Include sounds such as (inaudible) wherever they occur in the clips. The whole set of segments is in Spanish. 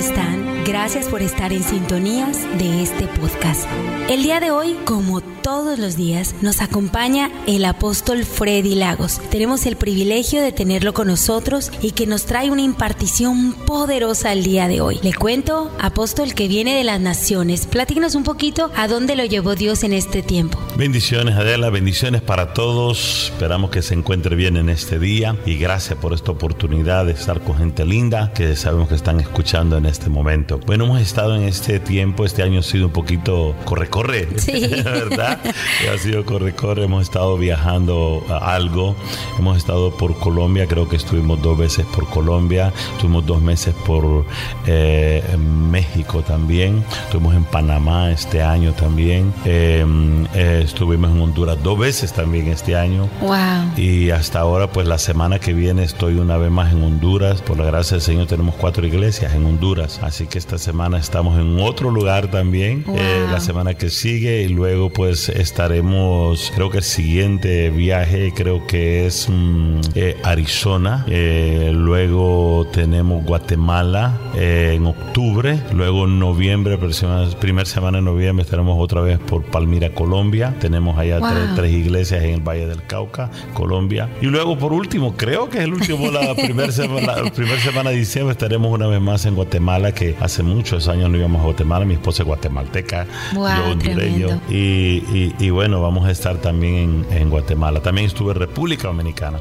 están? Gracias por estar en sintonías de este podcast. El día de hoy, como todos los días, nos acompaña el apóstol Freddy Lagos. Tenemos el privilegio de tenerlo con nosotros y que nos trae una impartición poderosa el día de hoy. Le cuento, apóstol que viene de las naciones. Platícanos un poquito a dónde lo llevó Dios en este tiempo. Bendiciones, Adela, bendiciones para todos. Esperamos que se encuentre bien en este día y gracias por esta oportunidad de estar con gente linda que sabemos que están escuchando en este momento. Bueno, hemos estado en este tiempo, este año ha sido un poquito corre-corre, Sí. (laughs) ¿verdad? ha sido corre-corre, hemos estado viajando a algo, hemos estado por Colombia, creo que estuvimos dos veces por Colombia, estuvimos dos meses por eh, México también, estuvimos en Panamá este año también, eh, eh, estuvimos en Honduras dos veces también este año. Wow. Y hasta ahora, pues la semana que viene estoy una vez más en Honduras. Por la gracia del Señor tenemos cuatro iglesias en Honduras. Así que esta semana estamos en otro lugar también. Wow. eh, la semana que sigue y luego pues estaremos, creo que el siguiente viaje creo que es mm, eh, Arizona. Eh, luego tenemos Guatemala eh, en octubre. Luego en noviembre, primera primer semana de noviembre estaremos otra vez por Palmira, Colombia. Tenemos allá Wow. tres, tres iglesias en el Valle del Cauca, Colombia. Y luego, por último, creo que es el último, la (laughs) primera semana, la primera semana de diciembre, estaremos una vez más en Guatemala, que hace muchos años no íbamos a Guatemala. Mi esposa es guatemalteca, Wow, yo hondureño. Y, y- y bueno, vamos a estar también en, en Guatemala. También estuve en República Dominicana.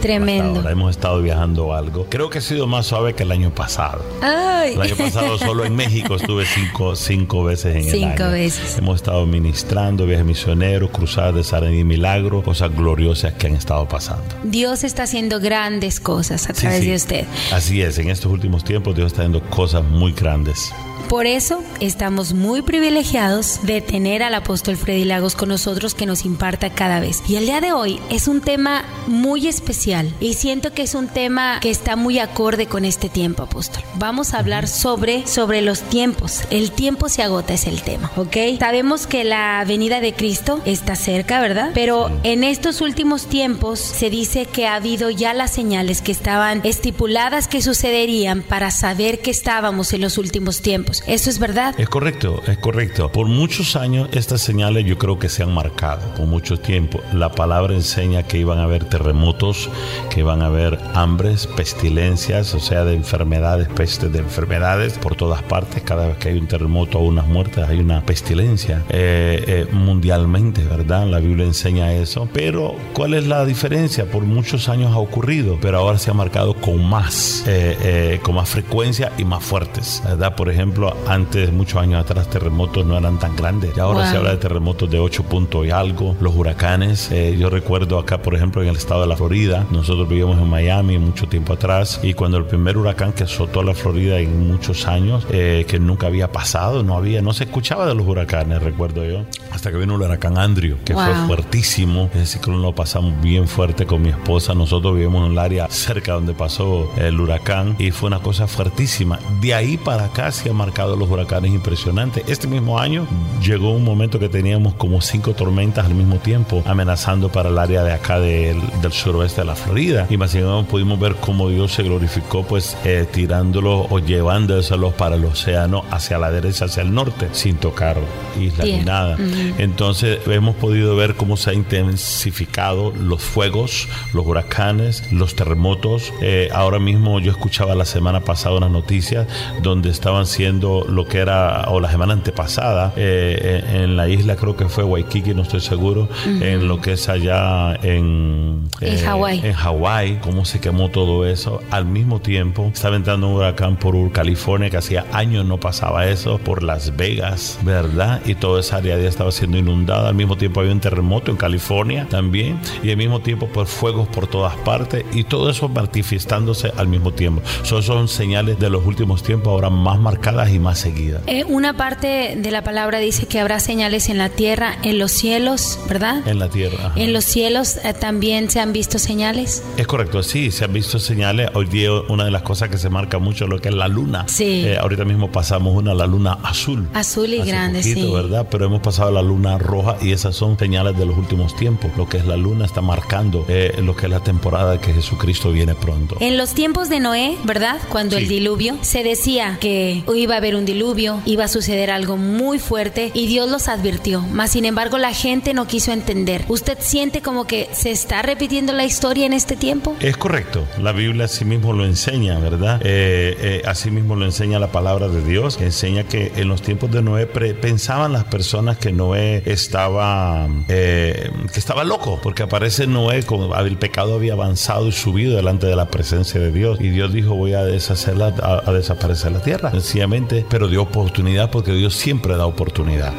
Tremendo. ahora hemos estado viajando algo. Creo que ha sido más suave que el año pasado. Ay. El año pasado solo en México (laughs) estuve cinco, cinco veces en el Cinco año. veces. Hemos estado ministrando, viajes misioneros, cruzadas de Sara y Milagro, cosas gloriosas que han estado pasando. Dios está haciendo grandes cosas a Sí, través sí. de usted. Así es, en estos últimos tiempos Dios está haciendo cosas muy grandes. Por eso estamos muy privilegiados de tener al apóstol Freddy Lagos con nosotros que nos imparta cada vez. Y el día de hoy es un tema muy especial y siento que es un tema que está muy acorde con este tiempo, apóstol. Vamos a hablar sobre, sobre los tiempos. El tiempo se agota es el tema, ¿ok? Sabemos que la venida de Cristo está cerca, ¿verdad? Pero en estos últimos tiempos se dice que ha habido ya las señales que estaban estipuladas que sucederían para saber que estábamos en los últimos tiempos. ¿Eso es verdad? Es correcto, es correcto. Por muchos años estas señales yo creo que se han marcado, por mucho tiempo. La palabra enseña que iban a haber terremotos, que iban a haber hambres, pestilencias, o sea, de enfermedades, pestes de enfermedades por todas partes. Cada vez que hay un terremoto o unas muertes hay una pestilencia eh, eh, mundialmente, ¿verdad? La Biblia enseña eso. Pero ¿cuál es la diferencia? Por muchos años ha ocurrido, pero ahora se ha marcado con más, eh, eh, con más frecuencia y más fuertes, ¿verdad? Por ejemplo, antes, muchos años atrás, terremotos no eran tan grandes. Y ahora Wow. se habla de terremotos de 8 puntos y algo. Los huracanes, eh, yo recuerdo acá, por ejemplo, en el estado de la Florida, nosotros vivíamos en Miami mucho tiempo atrás, y cuando el primer huracán que azotó la Florida en muchos años, eh, que nunca había pasado, no había, no se escuchaba de los huracanes, recuerdo yo, hasta que vino el huracán Andrew, que fue Wow. fuertísimo. Ese ciclón lo pasamos bien fuerte con mi esposa. Nosotros vivimos en el área cerca donde pasó el huracán y fue una cosa fuertísima. De ahí para acá se han marcado los huracanes impresionantes. Este mismo año llegó un momento que teníamos como cinco tormentas al mismo tiempo amenazando para el área de acá del, del suroeste de la Florida. Y más sin embargo pudimos ver cómo Dios se glorificó pues eh, tirándolos o llevándoselos para el océano hacia la derecha, hacia el norte, sin tocar islas ni nada. Entonces hemos podido ver cómo se ha intensificado los fuegos, los huracanes, los terremotos. Eh, ahora mismo yo escuchaba la semana pasada unas noticias donde estaban siendo lo que era, o la semana antepasada, eh, en, en la isla creo que fue Waikiki, no estoy seguro, en lo que es allá en... En eh, Hawái. En Hawái, cómo se quemó todo eso. Al mismo tiempo estaba entrando un huracán por California que hacía años no pasaba eso, por Las Vegas, ¿verdad? Y toda esa área ya estaba siendo inundada. Al mismo tiempo había un terremoto en California también. Y al mismo tiempo por fuegos por todas partes. Y todo eso manifestándose al mismo tiempo. So, son señales de los últimos tiempos ahora más marcadas y más seguidas. Eh, una parte de la palabra dice que habrá señales en la tierra, en los cielos, ¿verdad? En la tierra. En los cielos eh, también se han visto señales. Es correcto, sí, se han visto señales. Hoy día una de las cosas que se marca mucho lo que es la luna. Sí. Eh, ahorita mismo pasamos una, la luna azul. Azul y grande, sí. ¿verdad? Pero hemos pasado la luna roja y esas son señales de los últimos tiempos. Lo que es la luna está marcando lo que es la temporada que Jesucristo viene pronto. En los tiempos de Noé, ¿verdad? Cuando el diluvio, se decía que iba a haber un diluvio, iba a suceder algo muy fuerte y Dios los advirtió. Mas, sin embargo, la gente no quiso entender. ¿Usted siente como que se está repitiendo la historia en este tiempo? Es correcto. La Biblia así mismo lo enseña, ¿verdad? Eh, eh, así mismo lo enseña la palabra de Dios, enseña que en los tiempos de Noé pensaban las personas que Noé estaba, eh, que estaba loco, porque aparece Noé, como el pecado había avanzado y subido delante de la presencia de Dios. Y Dios dijo, voy a deshacerla, a, desaparecer la tierra, sencillamente, pero dio oportunidad porque Dios siempre da oportunidad.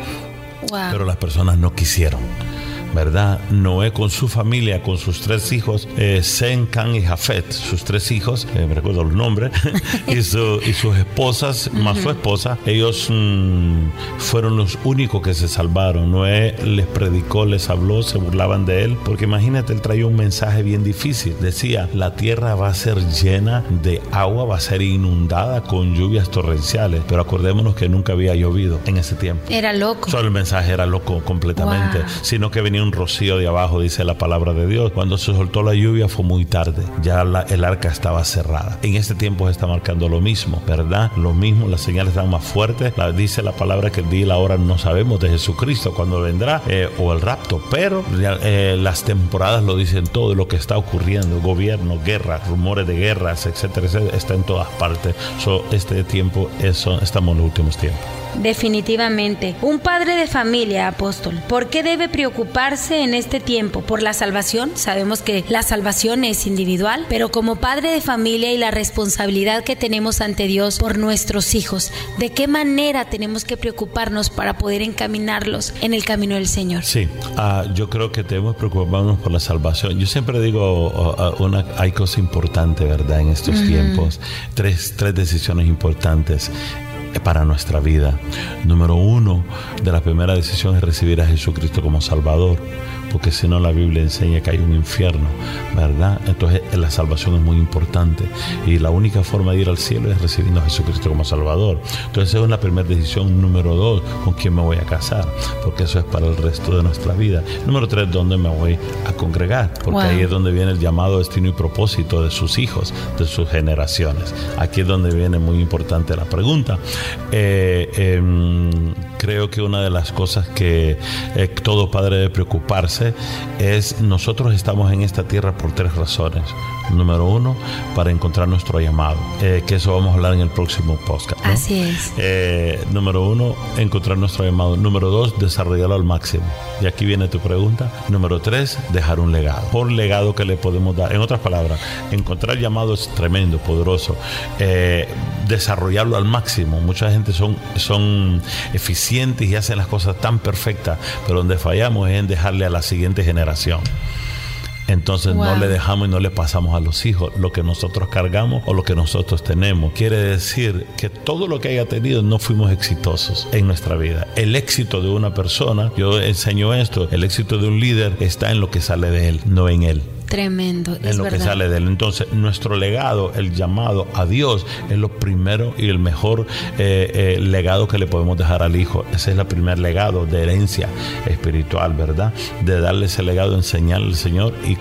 Pero las personas no quisieron. ¿Verdad? Noé con su familia, con sus tres hijos, eh, Can y Jafet, sus tres hijos, eh, me recuerdo los nombres, (laughs) y, y, sus esposas, más su esposa, ellos mm, fueron los únicos que se salvaron. Noé les predicó, les habló, se burlaban de él, porque imagínate, él traía un mensaje bien difícil. Decía, la tierra va a ser llena de agua, va a ser inundada con lluvias torrenciales, pero acordémonos que nunca había llovido en ese tiempo. Era loco. Solo el mensaje era loco completamente, sino que venía un rocío de abajo, dice la palabra de Dios. Cuando se soltó la lluvia fue muy tarde, ya el arca estaba cerrada. En este tiempo se está marcando lo mismo, ¿verdad? Lo mismo, las señales están más fuertes. dice la palabra que el día y la hora no sabemos de Jesucristo cuando vendrá eh, o el rapto, pero eh, las temporadas lo dicen todo, lo que está ocurriendo, gobierno, guerras, rumores de guerras, etcétera, etcétera, está en todas partes. So, este tiempo, eso, estamos en los últimos tiempos. Definitivamente. Un padre de familia, apóstol, ¿por qué debe preocuparse en este tiempo? ¿Por la salvación? Sabemos que la salvación es individual, pero como padre de familia y la responsabilidad que tenemos ante Dios por nuestros hijos, ¿de qué manera tenemos que preocuparnos para poder encaminarlos en el camino del Señor? Sí, ah, yo creo que debemos preocuparnos por la salvación. Yo siempre digo, una, hay cosas importantes, ¿verdad? En estos tiempos, tres, tres decisiones importantes para nuestra vida. Número uno de la primera decisión es recibir a Jesucristo como Salvador porque si no la Biblia enseña que hay un infierno, ¿verdad? Entonces la salvación es muy importante y la única forma de ir al cielo es recibiendo a Jesucristo como Salvador. Entonces esa es la primera decisión. Número dos, ¿con quién me voy a casar? Porque eso es para el resto de nuestra vida. Número tres, ¿dónde me voy a congregar? Porque ahí es donde viene el llamado destino y propósito de sus hijos, de sus generaciones. Aquí es donde viene muy importante la pregunta. Eh, em, creo que una de las cosas que eh, todo padre debe preocuparse es nosotros estamos en esta tierra por tres razones. Número uno, para encontrar nuestro llamado, eh, que eso vamos a hablar en el próximo podcast. Así es. Eh, número uno, encontrar nuestro llamado. Número dos, desarrollarlo al máximo. Y aquí viene tu pregunta. Número tres, dejar un legado. Por legado que le podemos dar. En otras palabras, encontrar llamado es tremendo, poderoso. desarrollarlo al máximo. Mucha gente son, son eficientes y hacen las cosas tan perfectas, pero donde fallamos es en dejarle a la siguiente generación. Entonces no le dejamos y no le pasamos a los hijos lo que nosotros cargamos o lo que nosotros tenemos. Quiere decir que todo lo que haya tenido no fuimos exitosos en nuestra vida. El éxito de una persona, yo enseño esto, el éxito de un líder está en lo que sale de él, no en él. Tremendo. En lo que sale de él. Entonces, nuestro legado, el llamado a Dios, es lo primero y el mejor eh, eh, legado que le podemos dejar al hijo. Ese es el primer legado de herencia espiritual, ¿verdad? De darle ese legado, enseñarle al Señor y,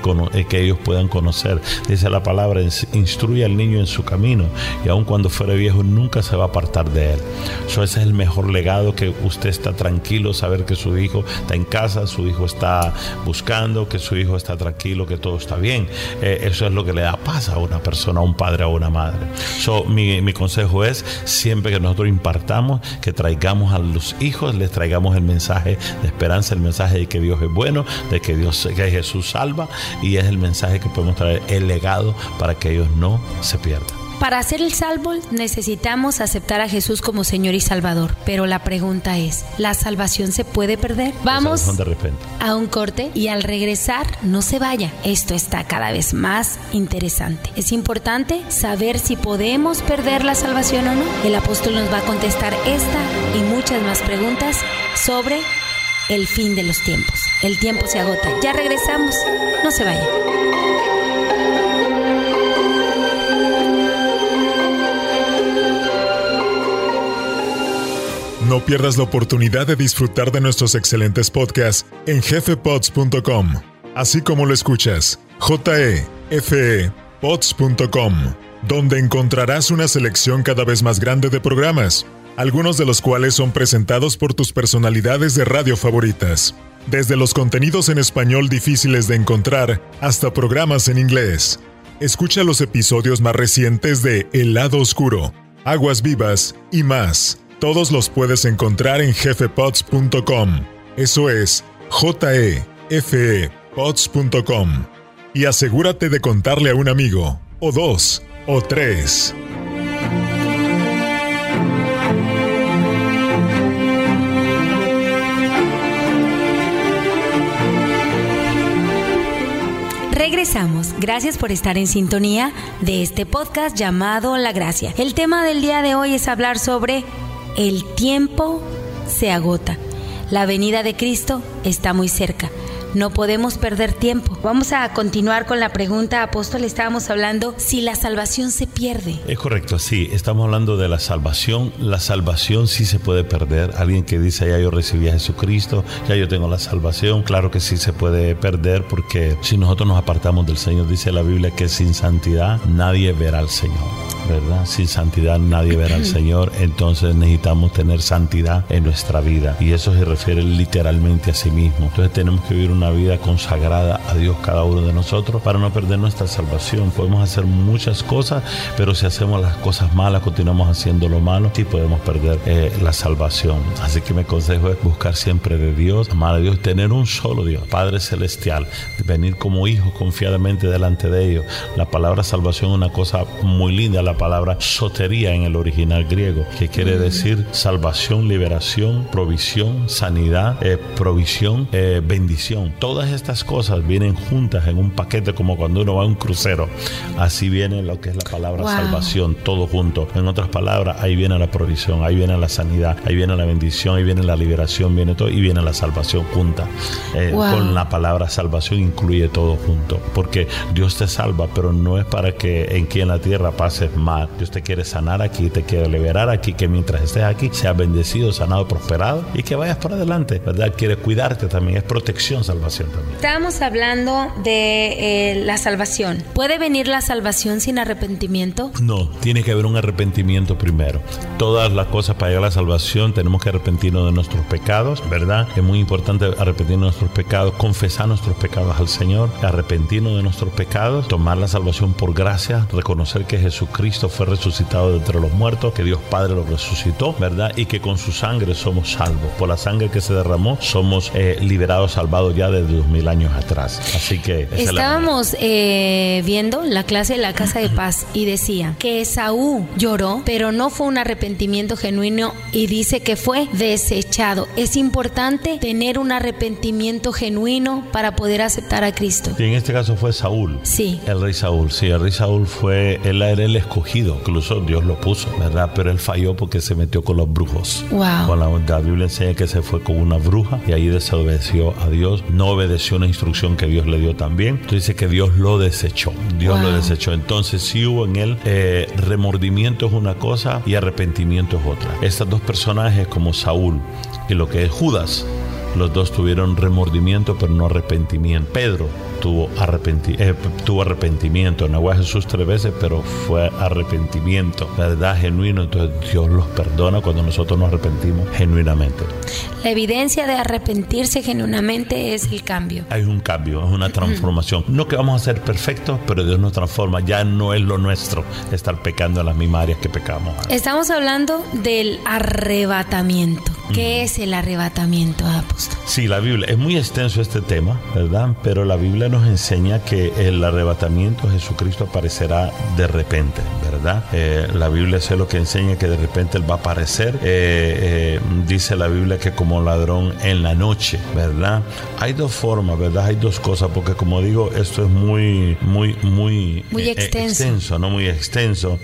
que ellos puedan conocer. Dice la palabra, instruye al niño en su camino y aun cuando fuere viejo nunca se va a apartar de él. ese es el mejor legado que usted está tranquilo, saber que su hijo está en casa, su hijo está buscando, que su hijo está tranquilo, que todo está bien. Eh, eso es lo que le da paz a una persona, a un padre, a una madre. So, mi, mi consejo es, siempre que nosotros impartamos, que traigamos a los hijos, les traigamos el mensaje de esperanza, el mensaje de que Dios es bueno, de que Dios, que Jesús salva, y es el mensaje que podemos traer, el legado para que ellos no se pierdan. Para ser el salvo necesitamos aceptar a Jesús como Señor y Salvador, pero la pregunta es, ¿la salvación se puede perder? Vamos a un corte y al regresar no se vaya. Esto está cada vez más interesante. Es importante saber si podemos perder la salvación o no. El apóstol nos va a contestar esta y muchas más preguntas sobre el fin de los tiempos. El tiempo se agota. Ya regresamos. No se vaya. No pierdas la oportunidad de disfrutar de nuestros excelentes podcasts en jefepods.com, así como lo escuchas, jefepods.com, donde encontrarás una selección cada vez más grande de programas, algunos de los cuales son presentados por tus personalidades de radio favoritas, desde los contenidos en español difíciles de encontrar hasta programas en inglés. Escucha los episodios más recientes de El lado oscuro, Aguas vivas y más todos los puedes encontrar en jefepods.com. Eso es j e f e pods.com. Y asegúrate de contarle a un amigo, o dos, o tres. Regresamos. Gracias por estar en sintonía de este podcast llamado La Gracia. El tema del día de hoy es hablar sobre el tiempo se agota. La venida de Cristo está muy cerca. No podemos perder tiempo. Vamos a continuar con la pregunta, apóstol. Estábamos hablando si la salvación se pierde. Es correcto, sí. Estamos hablando de la salvación. La salvación sí se puede perder. Alguien que dice, ya yo recibí a Jesucristo, ya yo tengo la salvación. Claro que sí se puede perder porque si nosotros nos apartamos del Señor, dice la Biblia que sin santidad nadie verá al Señor. ¿Verdad? Sin santidad nadie verá al (clears throat) Señor, entonces necesitamos tener santidad en nuestra vida y eso se refiere literalmente a sí mismo. Entonces tenemos que vivir una vida consagrada a Dios cada uno de nosotros para no perder nuestra salvación. Podemos hacer muchas cosas, pero si hacemos las cosas malas, continuamos haciendo lo malo, sí podemos perder eh, la salvación. Así que mi consejo es buscar siempre de Dios, amar a Dios, tener un solo Dios, Padre Celestial, venir como hijos confiadamente delante de ellos. La palabra salvación es una cosa muy linda. La palabra sotería en el original griego, que quiere decir salvación, liberación, provisión, sanidad, eh, provisión, eh, bendición. Todas estas cosas vienen juntas en un paquete como cuando uno va a un crucero. Así viene lo que es la palabra salvación, todo junto. En otras palabras, ahí viene la provisión, ahí viene la sanidad, ahí viene la bendición, ahí viene la liberación, viene todo y viene la salvación junta. Eh, con la palabra salvación incluye todo junto, porque Dios te salva, pero no es para que en en la tierra pases Dios te quiere sanar aquí, te quiere liberar aquí, que mientras estés aquí seas bendecido, sanado, prosperado y que vayas por adelante, ¿verdad? Quiere cuidarte también, es protección, salvación también. Estábamos hablando de eh, la salvación. ¿Puede venir la salvación sin arrepentimiento? No, tiene que haber un arrepentimiento primero. Todas las cosas para llegar a la salvación tenemos que arrepentirnos de nuestros pecados, ¿verdad? Es muy importante arrepentirnos de nuestros pecados, confesar nuestros pecados al Señor, arrepentirnos de nuestros pecados, tomar la salvación por gracia, reconocer que Jesús Jesucristo fue resucitado de entre los muertos, que Dios Padre lo resucitó, ¿verdad? Y que con su sangre somos salvos. Por la sangre que se derramó, somos eh, liberados, salvados ya desde dos mil años atrás. Así que... Estábamos eh, viendo la clase de la Casa de Paz y decía que Esaú lloró, pero no fue un arrepentimiento genuino y dice que fue desechado. Es importante tener un arrepentimiento genuino para poder aceptar a Cristo. Y en este caso fue Saúl. Sí. El rey Saúl, sí, el rey Saúl fue, él era el escogido, incluso Dios lo puso, ¿verdad? Pero él falló porque se metió con los brujos. Wow. Con la, Biblia enseña que se fue con una bruja y ahí desobedeció a Dios, no obedeció una instrucción que Dios le dio también. Entonces dice que Dios lo desechó, Dios lo desechó. Entonces sí hubo en él eh, remordimiento es una cosa y arrepentimiento es otra. Estos dos personajes como Saúl y lo que es Judas, los dos tuvieron remordimiento pero no arrepentimiento. Pedro tuvo, arrepenti eh, tuvo arrepentimiento. Negó a Jesús tres veces, pero fue arrepentimiento, verdad genuino. Entonces Dios los perdona cuando nosotros nos arrepentimos genuinamente. La evidencia de arrepentirse genuinamente es el cambio. Hay un cambio, es una transformación. No que vamos a ser perfectos, pero Dios nos transforma. Ya no es lo nuestro estar pecando en las mismas áreas que pecamos. Estamos hablando del arrebatamiento. ¿Qué es el arrebatamiento, apóstol? Sí, la Biblia es muy extenso este tema, ¿verdad? Pero la Biblia nos enseña que el arrebatamiento Jesucristo aparecerá de repente, ¿verdad? Eh, la Biblia es lo que enseña que de repente Él va a aparecer. Eh, dice la Biblia que como ladrón en la noche, ¿verdad? Hay dos formas, ¿verdad? Hay dos cosas, porque como digo, esto es muy, muy, muy, muy extenso. no muy extenso.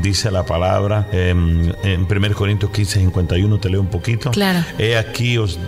dice la palabra en 1 Corintios 15, 51, te leo un poquito. Claro. He aquí os,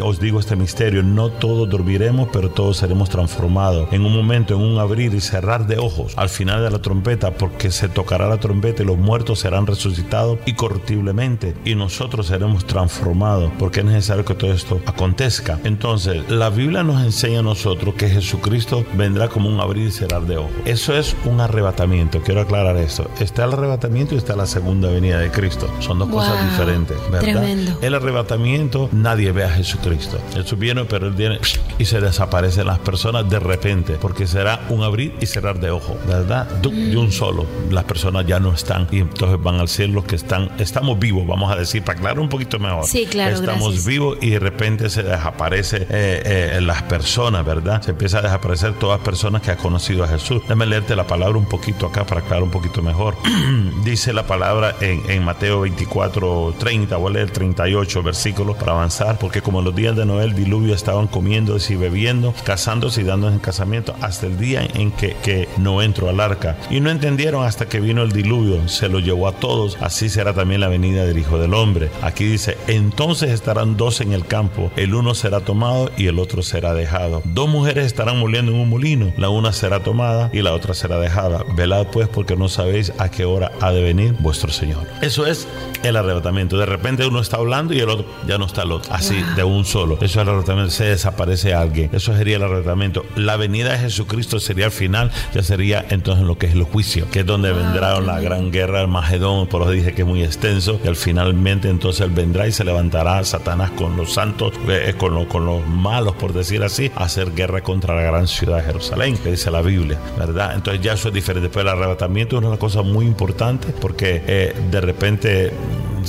os digo este misterio, no todos dormiremos, pero todos seremos transformados en un momento, en un abrir y cerrar de ojos al final de la trompeta, porque se tocará la trompeta y los muertos serán resucitados incorruptiblemente y nosotros seremos transformados, porque es necesario que todo esto acontezca. Entonces, la Biblia nos enseña a nosotros que Jesucristo vendrá como un abrir y cerrar de ojos. Eso es un arrebatamiento, quiero aclarar esto. Está el arrebatamiento y está la segunda venida de Cristo. Son dos cosas diferentes, ¿verdad? Tremendo. El arrebatamiento, nadie ve a Jesucristo. Jesús viene, pero él viene y se desaparecen las personas de repente, porque será un abrir y cerrar de ojo, ¿verdad? De un solo. Las personas ya no están y entonces van al cielo los que están, estamos vivos, vamos a decir, para aclarar un poquito mejor. Sí, claro. Estamos vivos y de repente se desaparece eh, eh, las personas, ¿verdad? Se empieza a desaparecer todas las personas que han conocido a Jesús. Déjame leerte la palabra un poquito acá para aclarar un poquito mejor. (clears throat) Dice la palabra en, en Mateo 24, 30, voy a leer 38 versículos para avanzar, porque como en los días de Noel, diluvio estaban comiendo y bebiendo, casándose y dándose en casamiento hasta el día en que, que no entró al arca. Y no entendieron hasta que vino el diluvio, se lo llevó a todos, así será también la venida del Hijo del Hombre. Aquí dice, entonces estarán dos en el campo, el uno será tomado y el otro será dejado. Dos mujeres estarán moliendo en un molino, la una será tomada y la otra será dejada. Velad pues porque no sabéis a qué hora ha de venir vuestro Señor. Eso es el arrebatamiento. De repente uno está hablando y el otro ya no está el otro. Así, de un solo. Eso es el arrebatamiento. Se desaparece alguien. Eso sería el arrebatamiento. La venida de Jesucristo sería el final. Ya sería entonces lo que es el juicio, que es donde vendrá la gran guerra del Magedón. Por eso dice que es muy extenso. Y al finalmente entonces él vendrá y se levantará Satanás con los santos, eh, con, con los malos, por decir así, a hacer guerra contra la gran ciudad de Jerusalén, que dice la Biblia, ¿verdad? Entonces ya eso es diferente. Pero el arrebatamiento es una cosa muy importante porque eh, de repente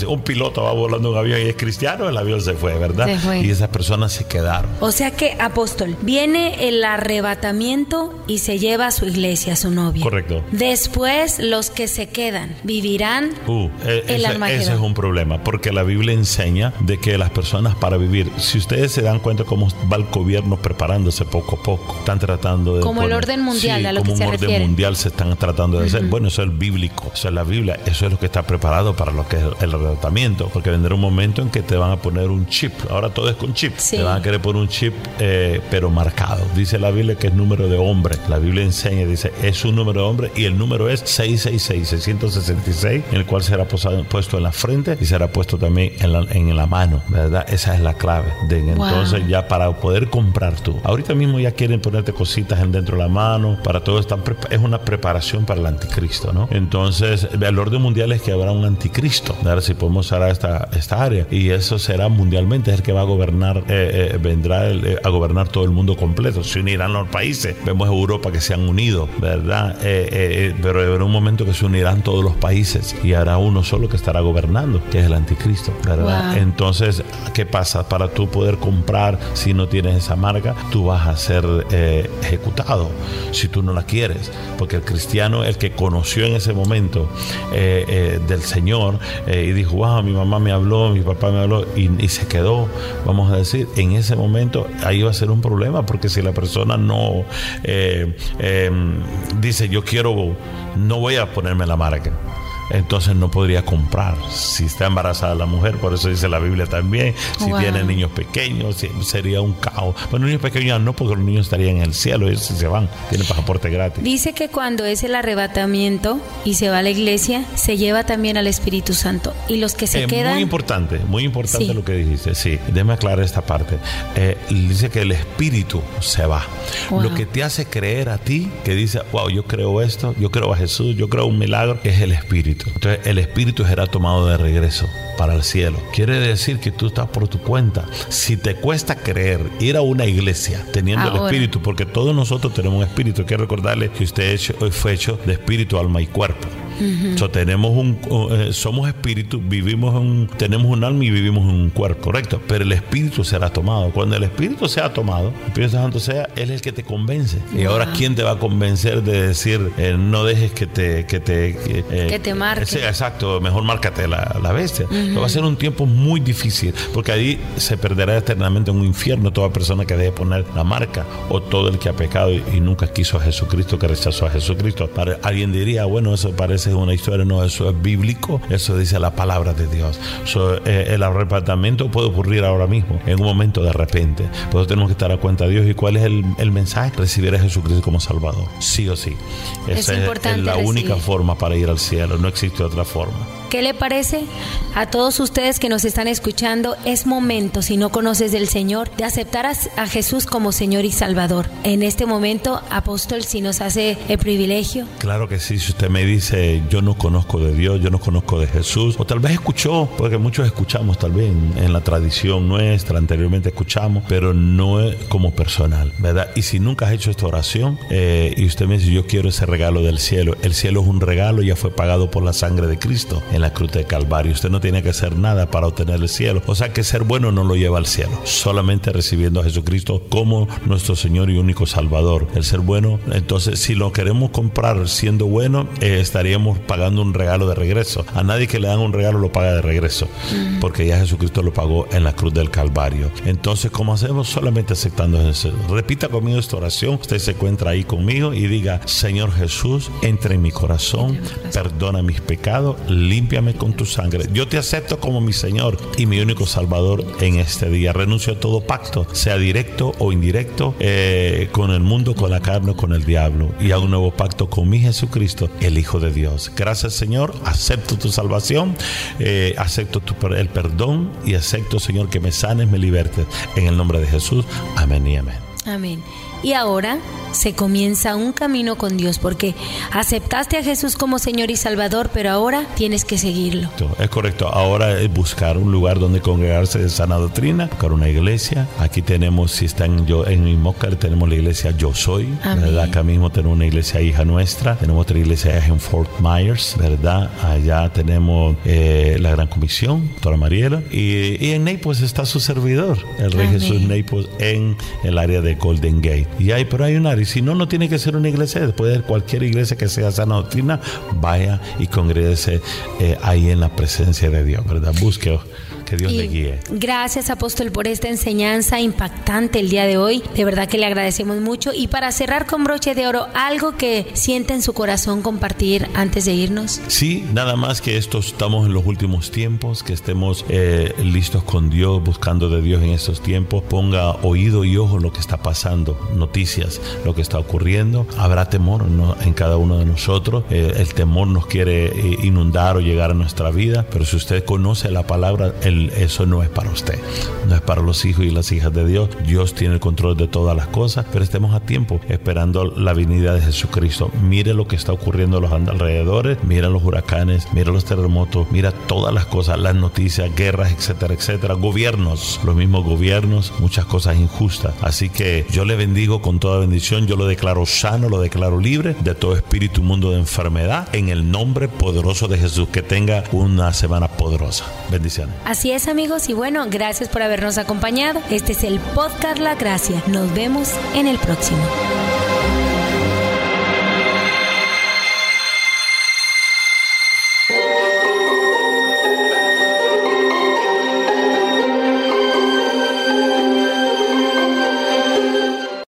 un piloto va volando un avión y es cristiano, el avión se fue, ¿verdad? Y esas personas se quedaron. O sea que, apóstol, viene el arrebatamiento y se lleva a su iglesia, a su novia. Correcto. Después, los que se quedan vivirán uh, e, el ese, ese es un problema, porque la Biblia enseña de que las personas para vivir, si ustedes se dan cuenta cómo va el gobierno preparándose poco a poco, están tratando de... Como el orden mundial, a lo como que un orden mundial se están tratando de hacer. Bueno, eso es bíblico, eso es la Biblia, eso es lo que está preparado para lo que es el tratamiento, porque vendrá un momento en que te van a poner un chip. Ahora todo es con chip. Te van a querer poner un chip, eh, pero marcado. Dice la Biblia que es número de hombre. La Biblia enseña, dice, es un número de hombre y el número es 666, 666, en el cual será puesto en la frente y será puesto también en la, en la mano, ¿verdad? Esa es la clave. De, entonces, ya para poder comprar tú. Ahorita mismo ya quieren ponerte cositas en dentro de la mano, para todo esto es una preparación para el anticristo, ¿no? Entonces, el orden mundial es que habrá un anticristo. A ver si podemos usar esta, esta área. Y eso será mundialmente, es el que va a gobernar, eh, eh, vendrá eh, a gobernar todo el mundo completo. Se unirán los países. Vemos Europa que se han unido, ¿verdad? pero en un momento que se unirán todos los países y hará uno solo que estará gobernando, que es el anticristo, ¿verdad? Entonces, ¿qué pasa? Para tú poder comprar, si no tienes esa marca, tú vas a ser ejecutado si tú no la quieres. Porque el cristiano, el que conoció en ese momento del Señor y dijo, wow, mi mamá me habló, mi papá me habló y, se quedó, vamos a decir, en ese momento ahí va a ser un problema porque si la persona no eh, em, dice yo quiero, no voy a ponerme la marca entonces no podría comprar. Si está embarazada la mujer, por eso dice la Biblia también, si tiene niños pequeños, sería un caos. Bueno, niños pequeños no, porque los niños estarían en el cielo, ellos se van, tienen pasaporte gratis. Dice que cuando es el arrebatamiento y se va a la iglesia, se lleva también al Espíritu Santo. Y los que se quedan... Muy importante, muy importante lo que dijiste, sí. Déjame aclarar esta parte. Eh, dice que el Espíritu se va. Lo que te hace creer a ti, que dice, wow, yo creo esto, yo creo a Jesús, yo creo un milagro, es el Espíritu. Entonces el espíritu será tomado de regreso para el cielo. Quiere decir que tú estás por tu cuenta. Si te cuesta creer, ir a una iglesia teniendo el espíritu, porque todos nosotros tenemos un espíritu, hay que recordarle que usted fue hecho de espíritu, alma y cuerpo. Tenemos un, eh, somos espíritu, vivimos en, tenemos un alma y vivimos en un cuerpo, correcto. Pero el espíritu será tomado. Cuando el espíritu sea tomado, el Espíritu Santo sea, Él es el que te convence. Y ahora, ¿quién te va a convencer de decir, eh, no dejes que te... Que te, eh, te marque. exacto, mejor márcate la, la bestia. Va a ser un tiempo muy difícil, porque ahí se perderá eternamente en un infierno toda persona que deje poner la marca o todo el que ha pecado y, y nunca quiso a Jesucristo, que rechazó a Jesucristo. Para, alguien diría, bueno, eso parece una historia, no, eso es bíblico, eso dice la palabra de Dios. Eh, el arrebatamiento puede ocurrir ahora mismo, en un momento de repente. Por eso tenemos que estar a cuenta de Dios. ¿Y cuál es el, el mensaje? Recibir a Jesucristo como Salvador, sí o sí. Esa es, la única forma para ir al cielo, no existe otra forma. ¿Qué le parece a todos ustedes que nos están escuchando? Es momento, si no conoces del Señor, de aceptar a, Jesús como Señor y Salvador. En este momento, apóstol, si nos hace el privilegio. Claro que sí, si usted me dice, yo no conozco de Dios, yo no conozco de Jesús, o tal vez escuchó, porque muchos escuchamos tal vez en, la tradición nuestra, anteriormente escuchamos, pero no es como personal, ¿verdad? Y si nunca has hecho esta oración eh, y usted me dice, yo quiero ese regalo del cielo, el cielo es un regalo, ya fue pagado por la sangre de Cristo la cruz de Calvario. Usted no tiene que hacer nada para obtener el cielo. O sea que ser bueno no lo lleva al cielo. Solamente recibiendo a Jesucristo como nuestro Señor y único Salvador. El ser bueno, entonces si lo queremos comprar siendo bueno, eh, estaríamos pagando un regalo de regreso. A nadie que le dan un regalo lo paga de regreso. Porque ya Jesucristo lo pagó en la cruz del Calvario. Entonces, ¿cómo hacemos? Solamente aceptando eso. Repita conmigo esta oración. Usted se encuentra ahí conmigo y diga, Señor Jesús, entra en mi corazón, perdona mis pecados, limpia con tu sangre. Yo te acepto como mi Señor y mi único Salvador en este día. Renuncio a todo pacto, sea directo o indirecto, eh, con el mundo, con la carne, con el diablo. Y a un nuevo pacto con mi Jesucristo, el Hijo de Dios. Gracias Señor, acepto tu salvación, eh, acepto tu, el perdón y acepto Señor que me sanes, me libertes. En el nombre de Jesús. Amén y amén. Amén. Y ahora se comienza un camino con Dios porque aceptaste a Jesús como Señor y Salvador, pero ahora tienes que seguirlo. Es correcto. Ahora es buscar un lugar donde congregarse de sana doctrina, buscar una iglesia. Aquí tenemos, si están yo en Imócar, tenemos la iglesia Yo Soy, ¿verdad? Acá mismo tenemos una iglesia hija nuestra, tenemos otra iglesia en Fort Myers, ¿verdad? Allá tenemos eh, la Gran Comisión, Doctora Mariela, y, en Naples está su servidor, el Rey Jesús Naples, en el área de Golden Gate. Y hay, pero hay un área y si no, no tiene que ser una iglesia. Después de cualquier iglesia que sea sana doctrina, vaya y congréguese eh, ahí en la presencia de Dios, ¿verdad? Busque Dios le guíe. Gracias, apóstol, por esta enseñanza impactante el día de hoy. De verdad que le agradecemos mucho. Y para cerrar con broche de oro, algo que siente en su corazón compartir antes de irnos. Sí, nada más que esto estamos en los últimos tiempos, que estemos eh, listos con Dios, buscando de Dios en estos tiempos. Ponga oído y ojo lo que está pasando, noticias, lo que está ocurriendo. Habrá temor en cada uno de nosotros. Eh, el temor nos quiere eh, inundar o llegar a nuestra vida, pero si usted conoce la palabra, el eso no es para usted, no es para los hijos y las hijas de Dios. Dios tiene el control de todas las cosas, pero estemos a tiempo esperando la venida de Jesucristo. Mire lo que está ocurriendo a los alrededores, mira los huracanes, mira los terremotos, mira todas las cosas, las noticias, guerras, etcétera, etcétera. Gobiernos, los mismos gobiernos, muchas cosas injustas. Así que yo le bendigo con toda bendición, yo lo declaro sano, lo declaro libre de todo espíritu mundo de enfermedad en el nombre poderoso de Jesús. Que tenga una semana poderosa. Bendiciones. Así es amigos y bueno, gracias por habernos acompañado. Este es el podcast La Gracia. Nos vemos en el próximo.